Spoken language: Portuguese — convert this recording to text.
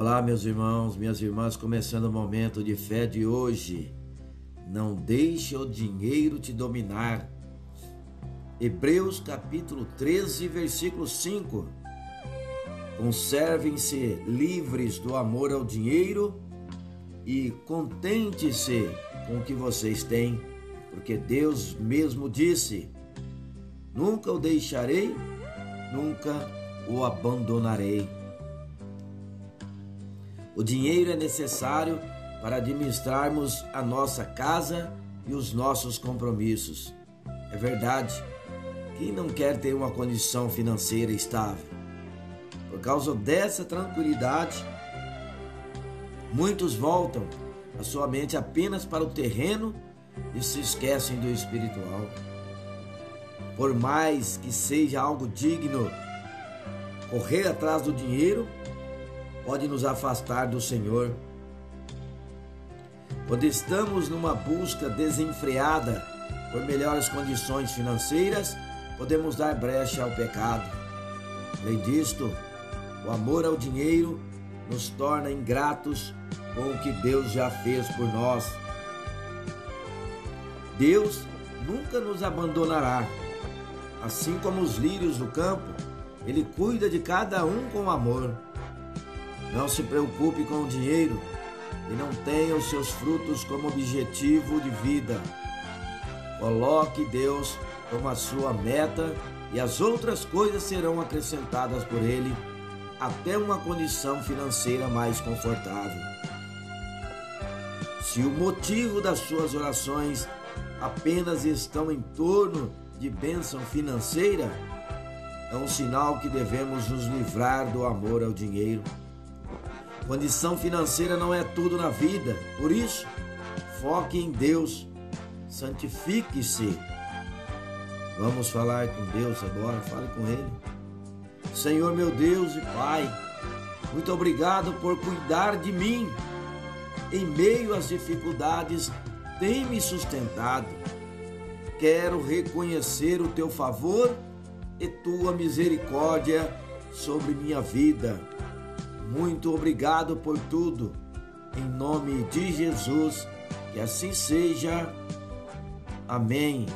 Olá, meus irmãos, minhas irmãs, começando o momento de fé de hoje. Não deixe o dinheiro te dominar. Hebreus capítulo 13, versículo 5. Conservem-se livres do amor ao dinheiro e contente-se com o que vocês têm, porque Deus mesmo disse: Nunca o deixarei, nunca o abandonarei. O dinheiro é necessário para administrarmos a nossa casa e os nossos compromissos. É verdade. Quem não quer ter uma condição financeira estável? Por causa dessa tranquilidade, muitos voltam a sua mente apenas para o terreno e se esquecem do espiritual. Por mais que seja algo digno, correr atrás do dinheiro pode nos afastar do Senhor. Quando estamos numa busca desenfreada por melhores condições financeiras, podemos dar brecha ao pecado. Além disto, o amor ao dinheiro nos torna ingratos com o que Deus já fez por nós. Deus nunca nos abandonará. Assim como os lírios do campo, Ele cuida de cada um com amor. Não se preocupe com o dinheiro e não tenha os seus frutos como objetivo de vida. Coloque Deus como a sua meta e as outras coisas serão acrescentadas por Ele até uma condição financeira mais confortável. Se o motivo das suas orações apenas estão em torno de bênção financeira, é um sinal que devemos nos livrar do amor ao dinheiro. Condição financeira não é tudo na vida, por isso, foque em Deus, santifique-se. Vamos falar com Deus agora, fale com Ele. Senhor meu Deus e Pai, muito obrigado por cuidar de mim. Em meio às dificuldades, tem me sustentado. Quero reconhecer o teu favor e tua misericórdia sobre minha vida. Muito obrigado por tudo. Em nome de Jesus, que assim seja. Amém.